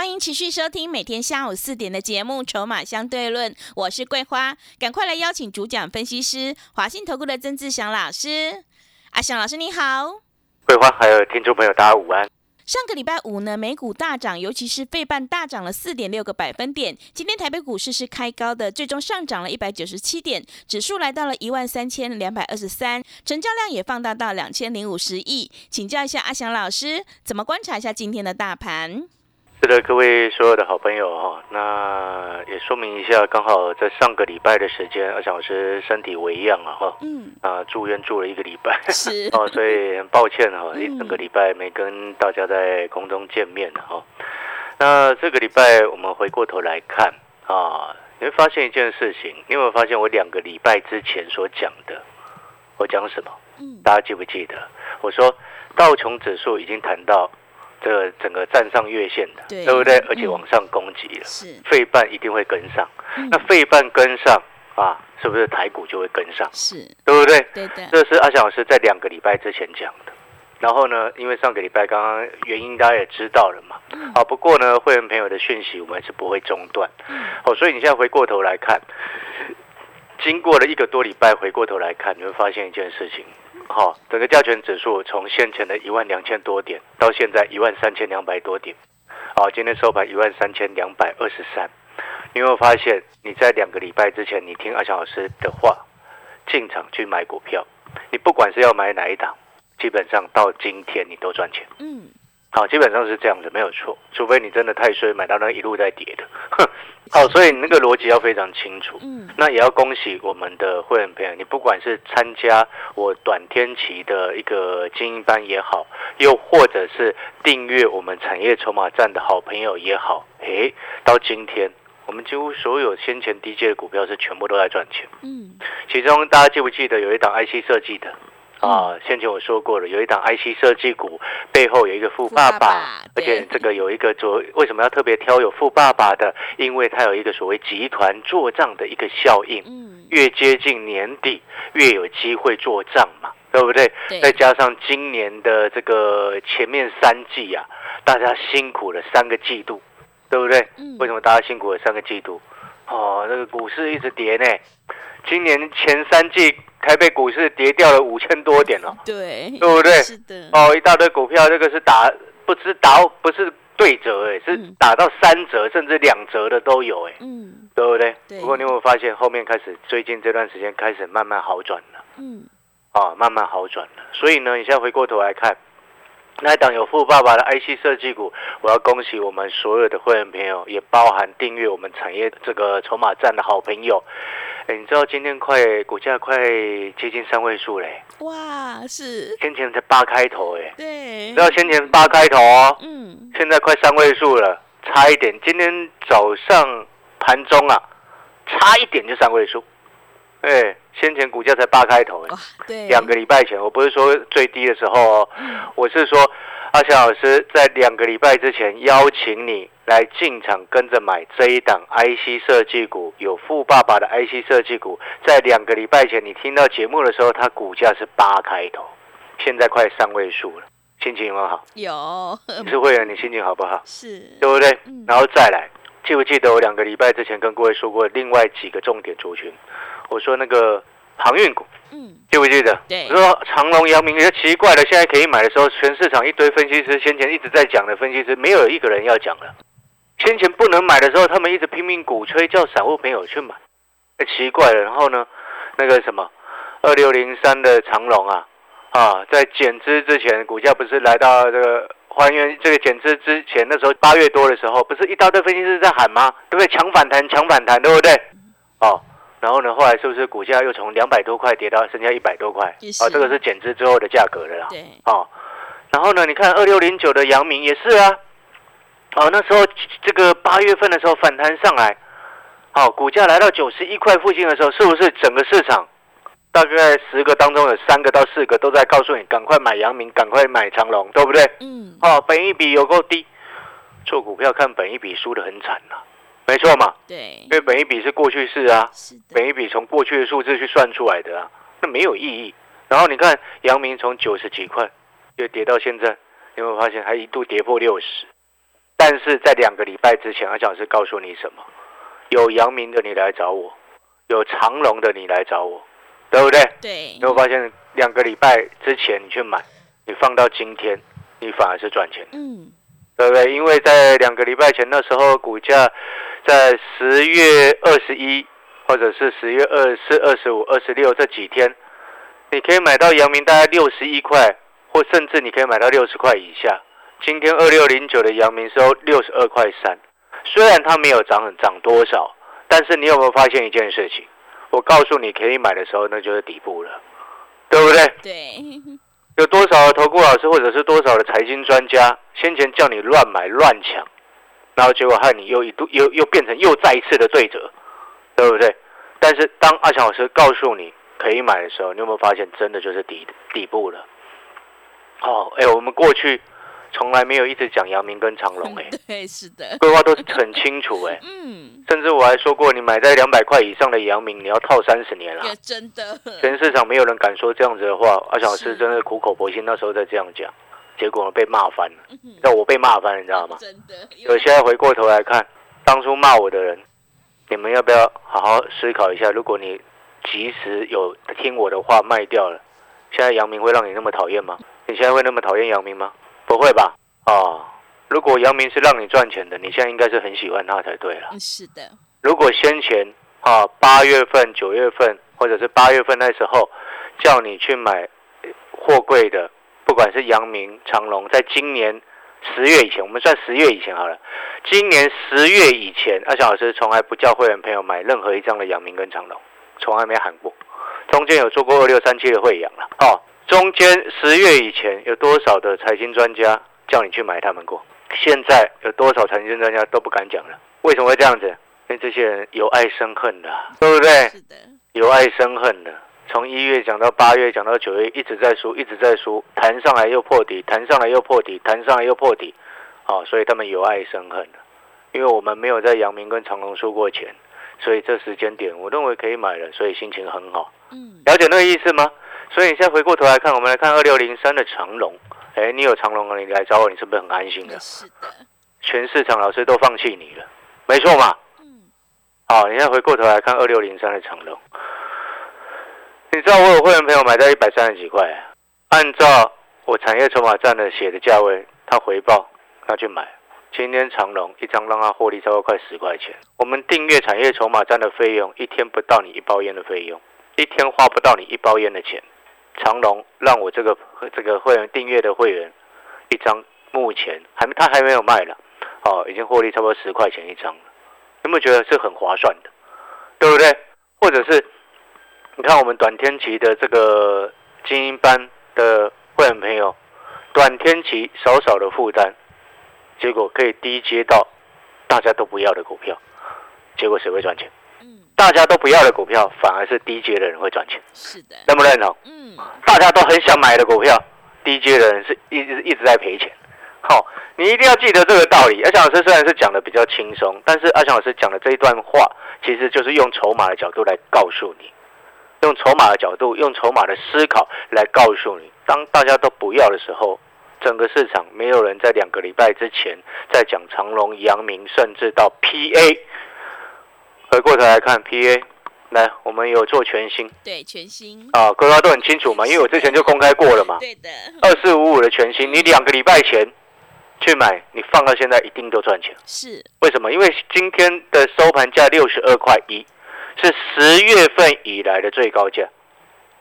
欢迎持续收听每天下午四点的节目《筹码相对论》，我是桂花，赶快来邀请主讲分析师华信投顾的曾志祥老师。阿祥老师你好，桂花还有听众朋友大家午安。上个礼拜五呢，美股大涨，尤其是费半大涨了四点六个百分点。今天台北股市是开高的，最终上涨了一百九十七点，指数来到了一万三千两百二十三，成交量也放大到两千零五十亿。请教一下阿祥老师，怎么观察一下今天的大盘？是的，各位所有的好朋友哈，那也说明一下，刚好在上个礼拜的时间，阿翔老师身体为恙啊哈，嗯，啊住院住了一个礼拜，是 哦，所以很抱歉哈，一整个礼拜没跟大家在空中见面哈。那这个礼拜我们回过头来看啊，你会发现一件事情，你有没有发现我两个礼拜之前所讲的，我讲什么？嗯，大家记不记得？我说道琼指数已经谈到。这个整个站上月线的，对不对？而且往上攻击了，是费半一定会跟上。那费半跟上啊，是不是台股就会跟上？是，对不对？对的。这是阿翔老师在两个礼拜之前讲的。然后呢，因为上个礼拜刚刚原因大家也知道了嘛。啊，不过呢，会员朋友的讯息我们是不会中断。好，所以你现在回过头来看，经过了一个多礼拜，回过头来看，你会发现一件事情。好，整个加权指数从先前的一万两千多点，到现在一万三千两百多点。好，今天收盘一万三千两百二十三。你有没有发现，你在两个礼拜之前，你听阿强老师的话，进场去买股票，你不管是要买哪一档，基本上到今天你都赚钱。嗯。好，基本上是这样子，没有错。除非你真的太衰，买到那一路在跌的。好，所以你那个逻辑要非常清楚。嗯，那也要恭喜我们的会员朋友，你不管是参加我短天期的一个精英班也好，又或者是订阅我们产业筹码站的好朋友也好，诶，到今天我们几乎所有先前低阶的股票是全部都在赚钱。嗯，其中大家记不记得有一档 IC 设计的？啊，先前我说过了，有一档 IC 设计股背后有一个富爸爸，而且这个有一个做为什么要特别挑有富爸爸的？因为它有一个所谓集团做账的一个效应，嗯，越接近年底越有机会做账嘛，对不对？再加上今年的这个前面三季啊，大家辛苦了三个季度，对不对？为什么大家辛苦了三个季度？哦，那个股市一直跌呢，今年前三季。台北股市跌掉了五千多点了，对，对不对？是的。哦，一大堆股票，这个是打不知打不是对折哎，是打到三折甚至两折的都有哎，嗯，对不对？不过你有没有发现后面开始最近这段时间开始慢慢好转了？嗯，啊，慢慢好转了。所以呢，你现在回过头来看，那档有富爸爸的 IC 设计股，我要恭喜我们所有的会员朋友，也包含订阅我们产业这个筹码站的好朋友。哎你知道今天快股价快接近三位数嘞？哇，是先前才八开头哎，对，知道先前八开头哦，嗯，现在快三位数了，差一点。今天早上盘中啊，差一点就三位数，哎，先前股价才八开头哎，对，两个礼拜前，我不是说最低的时候哦，我是说阿翔老师在两个礼拜之前邀请你。来进场跟着买这一档 IC 设计股，有富爸爸的 IC 设计股，在两个礼拜前你听到节目的时候，它股价是八开头，现在快三位数了，心情有没有好？有，你是会员，你心情好不好？是，对不对？然后再来，记不记得我两个礼拜之前跟各位说过另外几个重点族群？我说那个航运股，嗯，记不记得？对，我说长隆、阳明，也奇怪了，现在可以买的时候，全市场一堆分析师先前一直在讲的分析师，没有一个人要讲了。先前不能买的时候，他们一直拼命鼓吹，叫散户朋友去买。哎，奇怪了。然后呢，那个什么，二六零三的长龙啊，啊，在减资之前，股价不是来到这个还原这个减资之前，那时候八月多的时候，不是一大堆分析师在喊吗？对不对？抢反弹，抢反弹，对不对？哦，然后呢，后来是不是股价又从两百多块跌到剩下一百多块？啊，这个是减资之后的价格了啦。对。哦，然后呢，你看二六零九的阳明也是啊。哦，那时候这个八月份的时候反弹上来，好，股价来到九十一块附近的时候，是不是整个市场大概十个当中有三个到四个都在告诉你赶快买阳明，赶快买长隆，对不对？嗯，哦，本一比有够低，做股票看本一比输的很惨呐、没错嘛，对因，为本一笔是过去式啊，是的，本一笔从过去的数字去算出来的啊，那没有意义。然后你看阳明从九十几块又跌到现在，你有没有发现还一度跌破六十？但是在两个礼拜之前，阿讲是告诉你什么？有阳明的你来找我，有长隆的你来找我，对不对？对你有没有发现两个礼拜之前你去买，你放到今天，你反而是赚钱的。嗯，对不对？因为在两个礼拜前，那时候股价在十月二十一，或者是十月二十四、二十五、二十六这几天，你可以买到阳明大概六十一块，或甚至你可以买到六十块以下。今天二六零九的阳明收六十二块三，虽然它没有涨很涨多少，但是你有没有发现一件事情？我告诉你可以买的时候，那就是底部了，对不对？对，有多少的投顾老师或者是多少的财经专家，先前叫你乱买乱抢，然后结果害你又一度又又变成又再一次的对折，对不对？但是当阿强老师告诉你可以买的时候，你有没有发现真的就是底底部了？哦，哎，我们过去从来没有一直讲阳明跟长隆，哎，对，是的，规划都是很清楚，哎，嗯，甚至我还说过，你买在两百块以上的阳明，你要套三十年了。真的，全市场没有人敢说这样子的话，阿强老是。师真的苦口婆心，那时候在这样讲，结果被骂翻了。嗯让我被骂翻了，你知道吗？真的，我现在回过头来看，当初骂我的人，你们要不要好好思考一下？如果你及时有听我的话卖掉了，现在杨明会让你那么讨厌吗？你现在会那么讨厌杨明吗？不会吧？哦，如果杨明是让你赚钱的，你现在应该是很喜欢他才对了。嗯是的，如果先前啊八月份、九月份，或者是八月份那时候叫你去买呃货柜的，不管是阳明、长隆，在今年十月以前，我们算十月以前好了。今年十月以前，阿翔老师从来不叫会员朋友买任何一张的阳明跟长隆，从来没喊过。中间有做过二六三七的会阳了，哦，中间十月以前有多少的财经专家叫你去买他们过？现在有多少财经专家都不敢讲了？为什么会这样子？因为这些人有爱生恨的啊，对不对？是的，有爱生恨的，从一月讲到八月，讲到九月，一直在输，一直在输，弹上来又破底，弹上来又破底，弹上来又破底，好、所以他们有爱生恨的。因为我们没有在阳明跟长隆输过钱，所以这时间点我认为可以买了，所以心情很好。嗯，了解那个意思吗？所以你现在回过头来看，我们来看二六零三的长隆，哎，你有长隆了，你来找我，你是不是很安心的？是的，全市场老师都放弃你了，没错嘛？嗯，好，你现在回过头来看二六零三的长隆，你知道我有会员朋友买在一百三十几块，按照我产业筹码站的写的价位，他回报他去买。今天长隆一张让他获利超过快十块钱。我们订阅产业筹码站的费用，一天不到你一包烟的费用，一天花不到你一包烟的钱。长隆让我这个这个会员订阅的会员，一张目前还没他还没有卖了，哦，已经获利差不多十块钱一张了。有没有觉得是很划算的？对不对？或者是你看我们短天期的这个精英班的会员朋友，短天期少少的负担，结果可以低接到大家都不要的股票，结果谁会赚钱？嗯，大家都不要的股票，反而是低阶的人会赚钱，是的，认不认同？嗯，大家都很想买的股票，低阶的人是一直一直在赔钱。好、你一定要记得这个道理。阿强老师虽然是讲的比较轻松，但是阿强老师讲的这一段话，其实就是用筹码的角度来告诉你，用筹码的角度，用筹码的思考来告诉你，当大家都不要的时候，整个市场没有人在两个礼拜之前在讲长隆、阳明，甚至到 PA。回过头来看 PA，来，我们有做全新。对，全新，啊，各位都很清楚嘛，因为我之前就公开过了嘛。对的，二四五五的全新，你两个礼拜前去买，你放到现在一定都赚钱。是，为什么？因为今天的收盘价六十二块一，是十月份以来的最高价，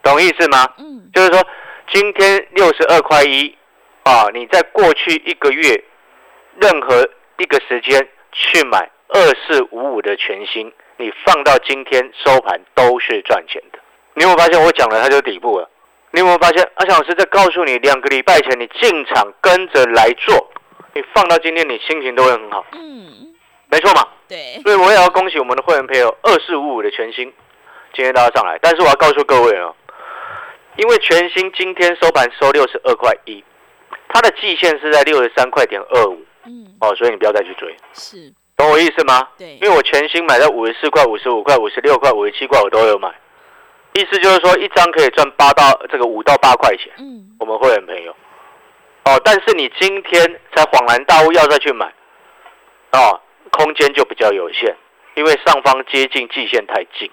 懂意思吗？嗯，就是说，今天六十二块一啊，你在过去一个月任何一个时间去买二四五五的全新，你放到今天收盘都是赚钱的。你有没有发现我讲了它就底部了？你有没有发现阿强老师在告诉你，两个礼拜前你进场跟着来做，你放到今天你心情都会很好。嗯，没错嘛。对，所以我也要恭喜我们的会员朋友，二四五五的全新今天大家上来，但是我要告诉各位哦，因为全新今天收盘收六十二块一，它的季线是在六十三块点二五嗯，哦，所以你不要再去追，是，懂我意思吗？对。因，为我全新买在五十四块、五十五块、五十六块、五十七块，我都有买，意思就是说一张可以赚八到这个五到八块钱，嗯，我们会员朋友。哦，但是你今天才恍然大悟要再去买哦，空间就比较有限，因为上方接近季线太近，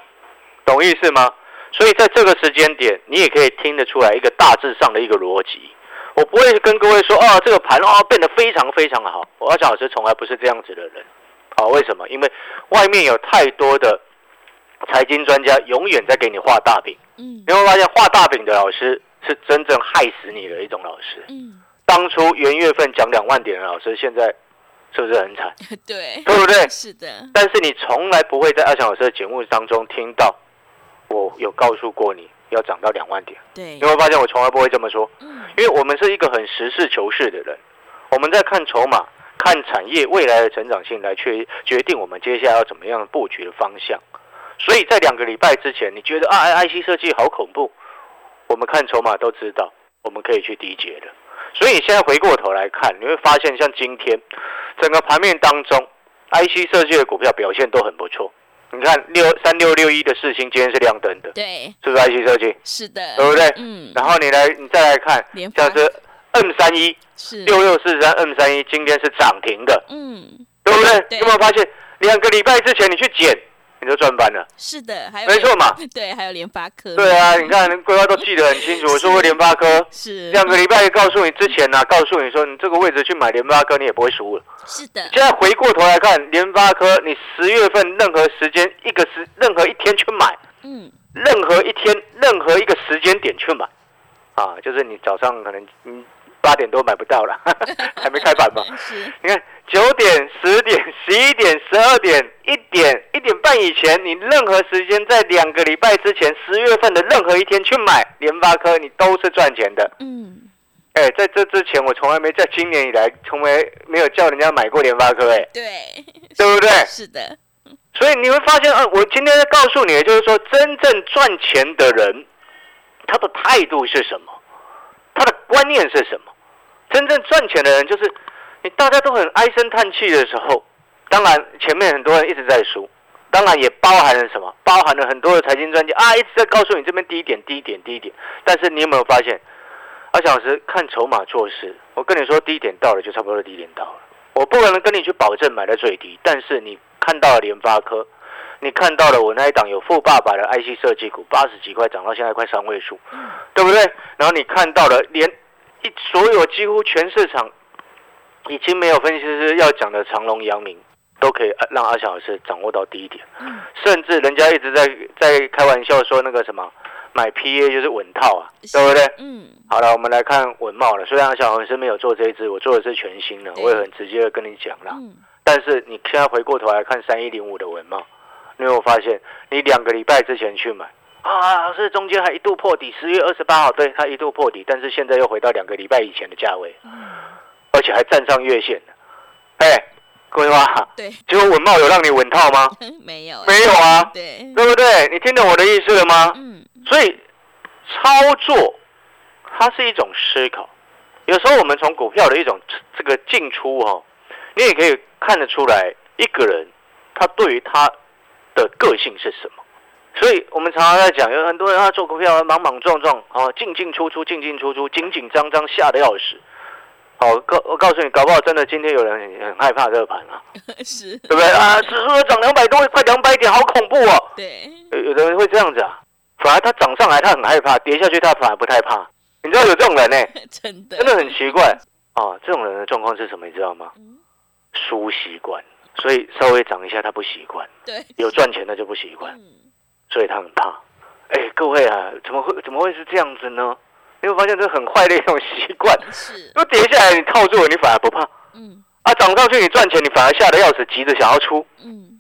懂意思吗？所以在这个时间点，你也可以听得出来一个大致上的一个逻辑。我不会跟各位说哦，这个盘哦变得非常非常好。我要讲老师从来不是这样子的人，啊，为什么？因为外面有太多的财经专家永远在给你画大饼，嗯，你会发现画大饼的老师是真正害死你的一种老师。嗯，当初元月份讲两万点的老师，现在是不是很惨？对，对不对？是的，但是你从来不会在阿强老师的节目当中听到我有告诉过你要涨到两万点。对你，会发现我从来不会这么说，嗯，因为我们是一个很实事求是的人，我们在看筹码、看产业未来的成长性来确决定我们接下来要怎么样布局的方向。所以在两个礼拜之前，你觉得啊，I C 设计好恐怖，我们看筹码都知道，我们可以去低接的。所以你现在回过头来看，你会发现像今天整个盘面当中，IC 设计的股票表现都很不错。你看六三六六一的四星今天是亮灯的，对，是不是 IC 设计？是的，对不对？嗯，然后你来，你再来看像是 M 三一是，六六四三 M 三一今天是涨停的，嗯，对不对？对。有没有发现两个礼拜之前你去捡，你就赚翻了？是的，还有没错嘛。对，还有联发科，对啊，你看规划都记得很清楚。我说过联发科，是两个礼拜告诉你之前呢、告诉你说你这个位置去买联发科，你也不会输了。是的，现在回过头来看，联发科，你十月份任何时间一个时任何一天去买，嗯，任何一天任何一个时间点去买，啊，就是你早上可能嗯八点多买不到了，还没开盘嘛。你看九点、十点、十一点、十二点、一点、一点半以前，你任何时间在两个礼拜之前，十月份的任何一天去买联发科，你都是赚钱的。嗯，哎，在这之前，我从来没在今年以来，从来没有叫人家买过联发科，哎，对，对不对？是的，所以你会发现，呃，我今天在告诉你的就是说，真正赚钱的人，他的态度是什么？他的观念是什么？真正赚钱的人，就是你大家都很唉声叹气的时候，当然前面很多人一直在输，当然也包含了什么？包含了很多的财经专家啊，一直在告诉你这边低点、低点、低点。但是你有没有发现，阿小老师看筹码做事？我跟你说，低点到了就差不多是低点到了。我不可能跟你去保证买在最低，但是你看到了联发科，你看到了我那一档有富爸爸的 IC 设计股，八十几块涨到现在快三位数，对不对？然后你看到了连所有几乎全市场已经没有分析师要讲的长隆、阳明，都可以让阿翔老师掌握到第一点，嗯甚至人家一直在在开玩笑说那个什么买 PA 就是稳套啊，对不对？嗯，好了，我们来看文茂了。虽然小黄是没有做这一支，我做的是全新的，我也很直接的跟你讲了。嗯，但是你现在回过头来看三一零五的文茂，你有发现，你两个礼拜之前去买啊，是中间还一度破底，十月二十八号，对，它一度破底，但是现在又回到两个礼拜以前的价位，而且还站上月线了。哎，各位话，对，结果文茂有让你稳套吗？没有，没有啊，对，对不对？你听懂我的意思了吗？嗯，所以操作它是一种思考，有时候我们从股票的一种这个进出哦，你也可以看得出来一个人他对于他的个性是什么。所以我们常常在讲，有很多人他做股票莽莽撞撞，哦，进进出出，进进出出，紧紧张张，吓得要死。好，告我告诉你，搞不好真的今天有人很很害怕这个盘啊，是，对不对啊？指数涨两百多，快两百点，好恐怖哦。对，有有的人会这样子啊，反而他涨上来他很害怕，跌下去他反而不太怕。你知道有这种人呢、真的，真的很奇怪啊。这种人的状况是什么？你知道吗嗯？输习惯，所以稍微涨一下他不习惯，对，有赚钱的就不习惯，嗯，所以他很怕。哎，各位啊，怎么会怎么会是这样子呢？你会发现这很坏的一种习惯。是，如果跌下来你套住了，你反而不怕嗯啊；涨上去你赚钱，你反而吓得要死，急着想要出。嗯，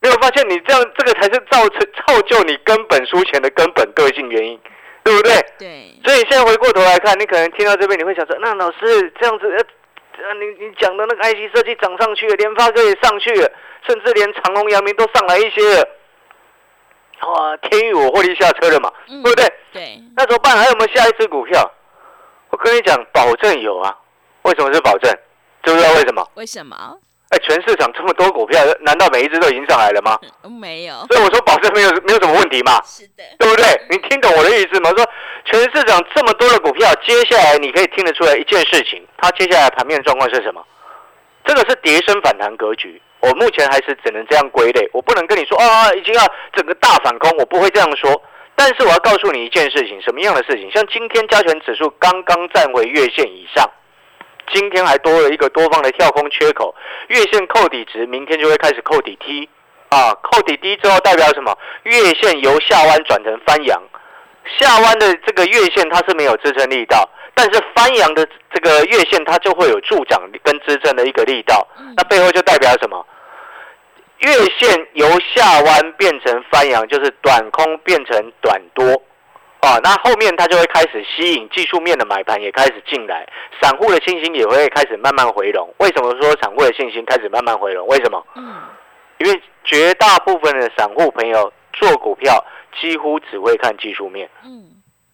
你有发现你这样这个才是造成造就你根本输钱的根本个性原因，对不对？对，所以现在回过头来看，你可能听到这边你会想说，那老师这样子，呃，呃你你讲的那个 IC 设计涨上去了，联发科也上去了，甚至连长隆、阳明都上来一些了。哇，天宇我获利下车了嘛，对不对？对。那怎么办？还有没有下一只股票？我跟你讲，保证有啊。为什么是保证？知不知道为什么？为什么？哎，全市场这么多股票，难道每一只都已经上来了吗？没有。所以我说保证没有没有什么问题嘛。是的。对不对？你听懂我的意思吗？说全市场这么多的股票，接下来你可以听得出来一件事情，它接下来盘面状况是什么？这个是跌升反弹格局。我目前还是只能这样归类，我不能跟你说啊，已经要整个大反攻，我不会这样说。但是我要告诉你一件事情，什么样的事情？像今天加权指数刚刚站回月线以上，今天还多了一个多方的跳空缺口，月线扣底值，明天就会开始扣底梯啊，扣底低之后代表什么？月线由下弯转成翻阳，下弯的这个月线它是没有支撑力道。但是翻阳的这个月线，它就会有助长跟支撑的一个力道，那背后就代表什么？月线由下弯变成翻阳，就是短空变成短多，啊，那后面它就会开始吸引技术面的买盘也开始进来，散户的信心也会开始慢慢回笼。为什么说散户的信心开始慢慢回笼？为什么？嗯，因为绝大部分的散户朋友做股票几乎只会看技术面，嗯，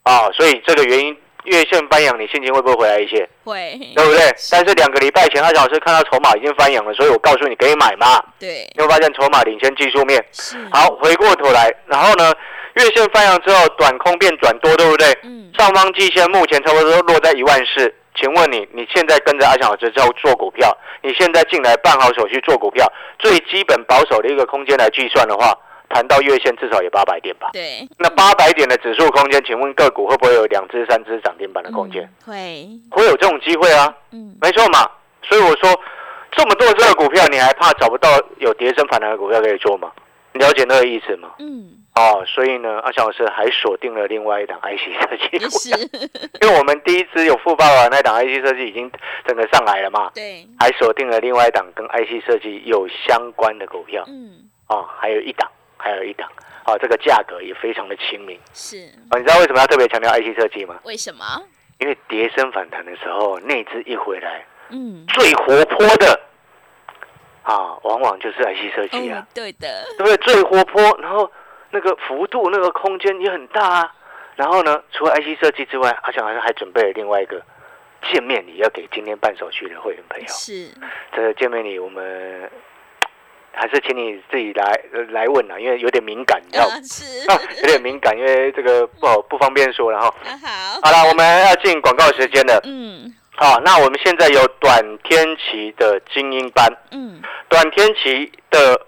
啊，所以这个原因。月线翻阳，你心情会不会回来一些？会，对不对？但是两个礼拜前，阿老师看到筹码已经翻阳了，所以我告诉你可以买嘛。对，你会发现筹码领先技术面。好，回过头来，然后呢，月线翻阳之后，短空变转多，对不对？嗯。上方季线目前差不多落在一万四，请问你，你现在跟着阿翔老师在做股票，你现在进来办好手续做股票，最基本保守的一个空间来计算的话。谈到月线至少也八百点吧？对。那八百点的指数空间，请问个股会不会有两只、三只涨停板的空间？会，会有这种机会啊。嗯，没错嘛。所以我说，这么多这个股票，你还怕找不到有跌升反弹的股票可以做吗？了解那个意思吗？嗯。哦，所以呢，阿翔老师还锁定了另外一档 IC 设计股票，因为我们第一支有富爸爸那档 IC 设计已经整个上来了嘛。对。还锁定了另外一档跟 IC 设计有相关的股票。嗯。哦，还有一档。还有一档，好，这个价格也非常的亲民。是啊，你知道为什么要特别强调 IC 设计吗？为什么？因为碟升反弹的时候，内资一回来，嗯，最活泼的啊，往往就是 IC 设计啊。对的，对不对？最活泼，然后那个幅度、那个空间也很大啊。然后呢，除了 IC 设计之外，好像好像还准备了另外一个见面礼，要给今天办手续的会员朋友。是这个见面礼，我们。还是请你自己来来问啊，因为有点敏感，你知道吗？是，有点敏感，因为这个不好不方便说。然后，好，好了，我们要进广告时间了。嗯，好，那我们现在有短天期的精英班。嗯，短天期的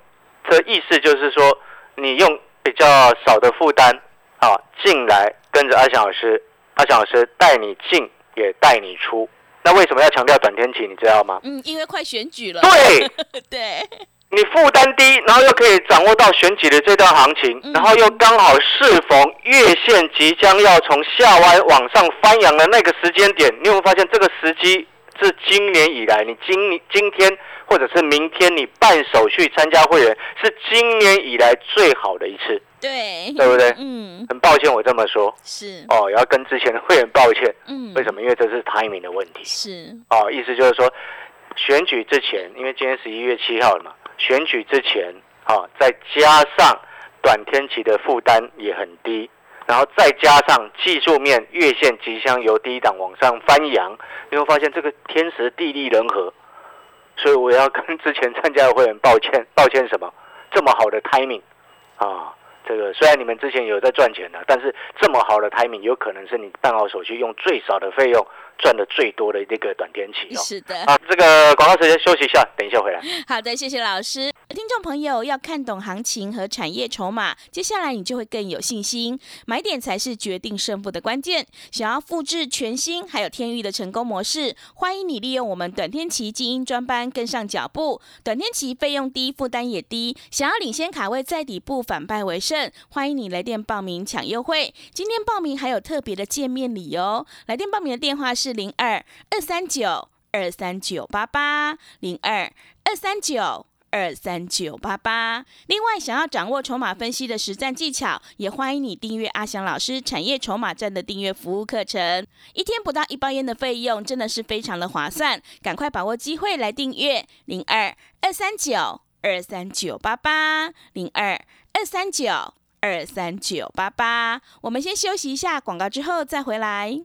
的意思就是说，你用比较少的负担，啊进来跟着阿翔老师，阿翔老师带你进也带你出。那为什么要强调短天期？你知道吗？嗯，因为快选举了。对，对。你负担低，然后又可以掌握到选举的这段行情，然后又刚好适逢月线即将要从下弯往上翻扬的那个时间点，你有没有发现这个时机是今年以来你今今天或者是明天你办手续参加会员是今年以来最好的一次，对对不对？嗯，很抱歉我这么说，是哦，也要跟之前的会员抱歉，嗯，为什么？因为这是 timing 的问题，是。哦，意思就是说选举之前，因为今天十一月七号了嘛。选举之前，啊，再加上短天期的负担也很低，然后再加上技术面月线即将由低档往上翻扬，你会发现这个天时地利人和，所以我要跟之前参加的会员抱歉，抱歉什么？这么好的 timing 啊，这个虽然你们之前有在赚钱的，但是这么好的 timing 有可能是你办好手续用最少的费用。赚的最多的那个短天期哦，是的啊，这个广告时间休息一下，等一下回来。好的，谢谢老师。听众朋友要看懂行情和产业筹码，接下来你就会更有信心，买点才是决定胜负的关键。想要复制全新还有天域的成功模式，欢迎你利用我们短天期精英专班跟上脚步。短天期费用低，负担也低，想要领先卡位在底部反败为胜，欢迎你来电报名抢优惠。今天报名还有特别的见面礼哦，来电报名的电话是。零二二三九二三九八八零二二三九二三九八八。另外，想要掌握筹码分析的实战技巧，也欢迎你订阅阿翔老师产业筹码站的订阅服务课程。一天不到一包烟的费用，真的是非常的划算，赶快把握机会来订阅零二二三九二三九八八零二二三九二三九八八。我们先休息一下广告，之后再回来。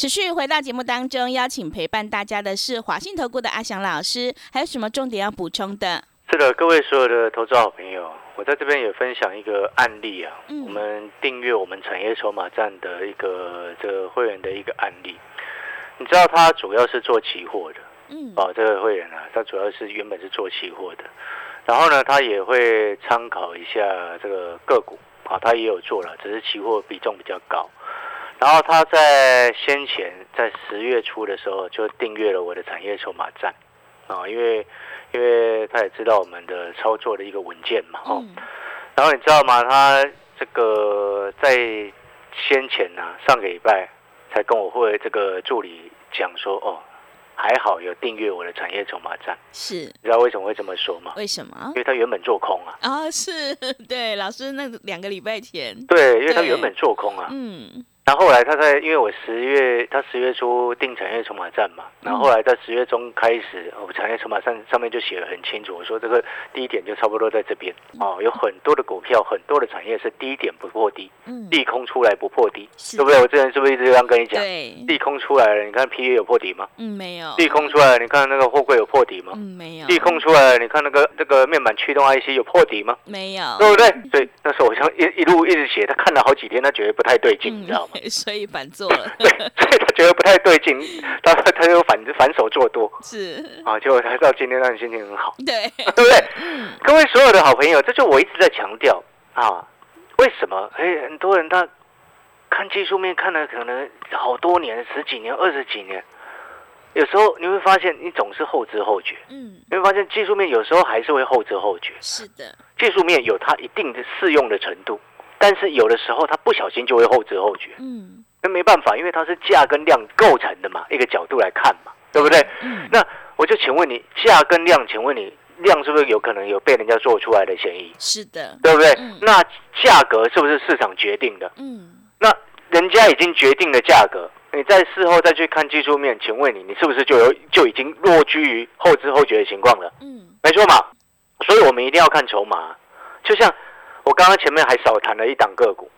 持续回到节目当中，邀请陪伴大家的是华信投顾的阿翔老师，还有什么重点要补充的？是的，各位所有的投资好朋友，我在这边也分享一个案例啊。嗯我们订阅我们产业筹码站的一个这个会员的一个案例。你知道他主要是做期货的嗯，哦，这个会员啊，他主要是原本是做期货的，然后呢，他也会参考一下这个个股啊，他也有做了，只是期货比重比较高。然后他在先前在十月初的时候就订阅了我的产业筹码站啊，因为因为他也知道我们的操作的一个稳健嘛，哦，嗯。然后你知道吗？他这个在先前呢、上个礼拜才跟我会这个助理讲说，哦，还好有订阅我的产业筹码站，是。你知道为什么会这么说吗？为什么？因？为他原本做空啊，啊、是 对老师那两个礼拜前，对，因为他原本做空啊，嗯然后后来他在，因为我十月他十月初定产业筹码站嘛，然后后来在十月中开始，我产业筹码站上面就写的很清楚，我说这个低点就差不多在这边哦，有很多的股票，很多的产业是低点不破低，嗯，利空出来不破低，是对不对？我之前是不是一直这样跟你讲？对，利空出来了，你看 P A 有破底吗？嗯没有，利空出来了，你看那个货柜有破底吗？嗯没有，利空出来了，你看那个这个面板驱动 IC 有破底吗？没有，对不对？所以那时候我像一一路一直写，他看了好几天，他觉得不太对劲，你知道吗？嗯，所以反做了，对，所以他觉得不太对劲，他他就反反手做多。是，啊，结果才到今天让你心情很好，对，对不对？各位所有的好朋友，这就我一直在强调啊，为什么？哎，很多人他看技术面看了可能好多年、十几年、二十几年，有时候你会发现你总是后知后觉，嗯，你会发现技术面有时候还是会后知后觉，是的，技术面有它一定的适用的程度，但是有的时候它不小心就会后知后觉。嗯那没办法，因为它是价跟量构成的嘛，一个角度来看嘛，对不对？嗯，那我就请问你，价跟量，请问你量是不是有可能有被人家做出来的嫌疑，是的，对不对？嗯那价格是不是市场决定的？嗯那人家已经决定了价格，你在事后再去看技术面，请问你，你是不是就有就已经落居于后知后觉的情况了？嗯没错嘛，所以我们一定要看筹码。就像我刚刚前面还少谈了一档个股，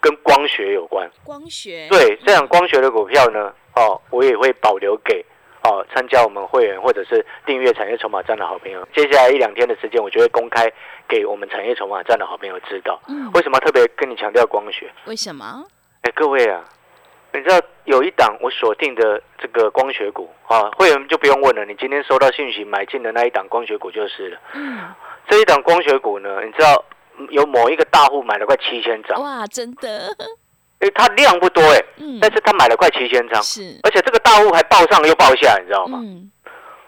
跟光学有关。光学，对，这样光学的股票呢，哦，我也会保留给哦参加我们会员或者是订阅产业筹码站的好朋友。接下来一两天的时间，我就会公开给我们产业筹码站的好朋友知道。嗯，为什么特别跟你强调光学？为什么？哎，各位啊，你知道有一档我锁定的这个光学股啊，会员就不用问了，你今天收到信息买进的那一档光学股就是了。嗯，这一档光学股呢，你知道有某一个大户买了快七千张，哇，真的，哎，它量不多哎，嗯，但是他买了快七千张。是，而且这个大户还报上又报下，你知道吗？嗯，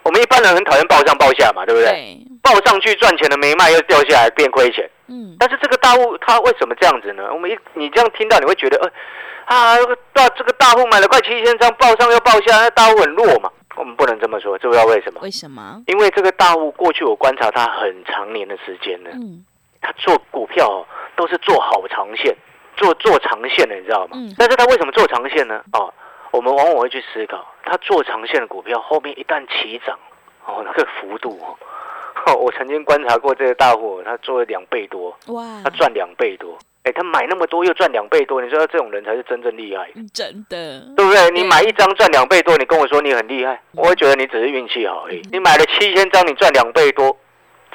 我们一般人很讨厌报上报下嘛，对不对？对，报上去赚钱的没卖，又掉下来变亏钱。嗯，但是这个大户他为什么这样子呢？我们一你这样听到，你会觉得，呃，啊，这个大这个大户买了快七千张，报上又报下，那大户很弱嘛？我们不能这么说，知不知道为什么？为什么？因为这个大户过去我观察他很长年的时间了，嗯他做股票哦都是做好长线，做做长线的，你知道吗？嗯但是他为什么做长线呢？哦，我们往往会去思考，他做长线的股票后面一旦起涨，哦，那个幅度哦，哦我曾经观察过这个大户，他做了两倍多，哇他，赚两倍多，哎，他买那么多又赚两倍多，你说这种人才是真正厉害。嗯真的，对不对？你买一张赚两倍多，你跟我说你很厉害，我会觉得你只是运气好而已嗯。你买了七千张，你赚两倍多，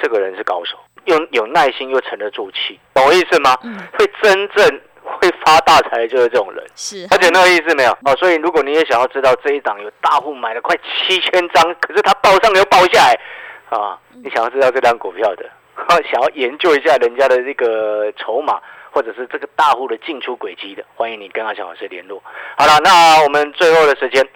这个人是高手，有有耐心又沉得住气，懂我意思吗？嗯，会真正会发大财的就是这种人，是，而且那个意思没有？哦，所以如果你也想要知道这一档有大户买了快七千张，可是他报上又报下来，啊，你想要知道这档股票的，想要研究一下人家的这个筹码。或者是这个大户的进出轨迹的，欢迎你跟阿翔老师联络。好了，那我们最后的时间，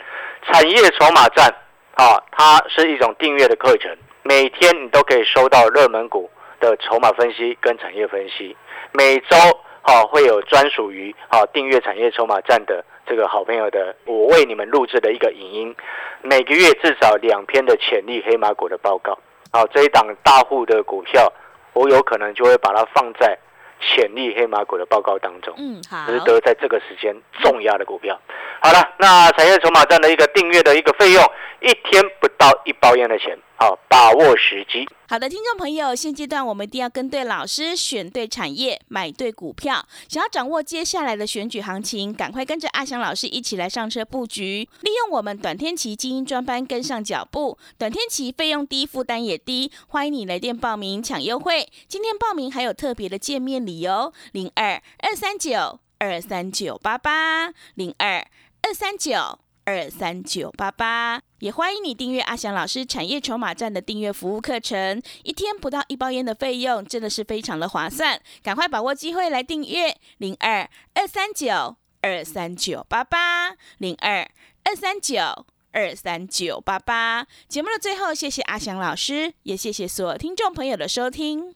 产业筹码站啊，它是一种订阅的课程每天你都可以收到热门股的筹码分析跟产业分析，每周好会有专属于好订阅产业筹码站的这个好朋友的，我为你们录制的一个影音，每个月至少两篇的潜力黑马股的报告。好，这一档大户的股票，我有可能就会把它放在潜力黑马股的报告当中。嗯，好，值得在这个时间重压的股票。好了，那产业筹码站的一个订阅的一个费用，一天不到一包烟的钱。好，把握时机。好的，听众朋友，现阶段我们一定要跟对老师，选对产业，买对股票。想要掌握接下来的选举行情，赶快跟着阿翔老师一起来上车布局，利用我们短天期精英专班跟上脚步。短天期费用低，负担也低，欢迎你来电报名抢优惠。今天报名还有特别的见面礼哦，零二二三九二三九八八零二二三九。二三九八八，也欢迎你订阅阿翔老师产业筹码站的订阅服务课程，一天不到一包烟的费用，真的是非常的划算，赶快把握机会来订阅零二二三九二三九八八零二二三九二三九八八。节目的最后，谢谢阿翔老师，也谢谢所有听众朋友的收听。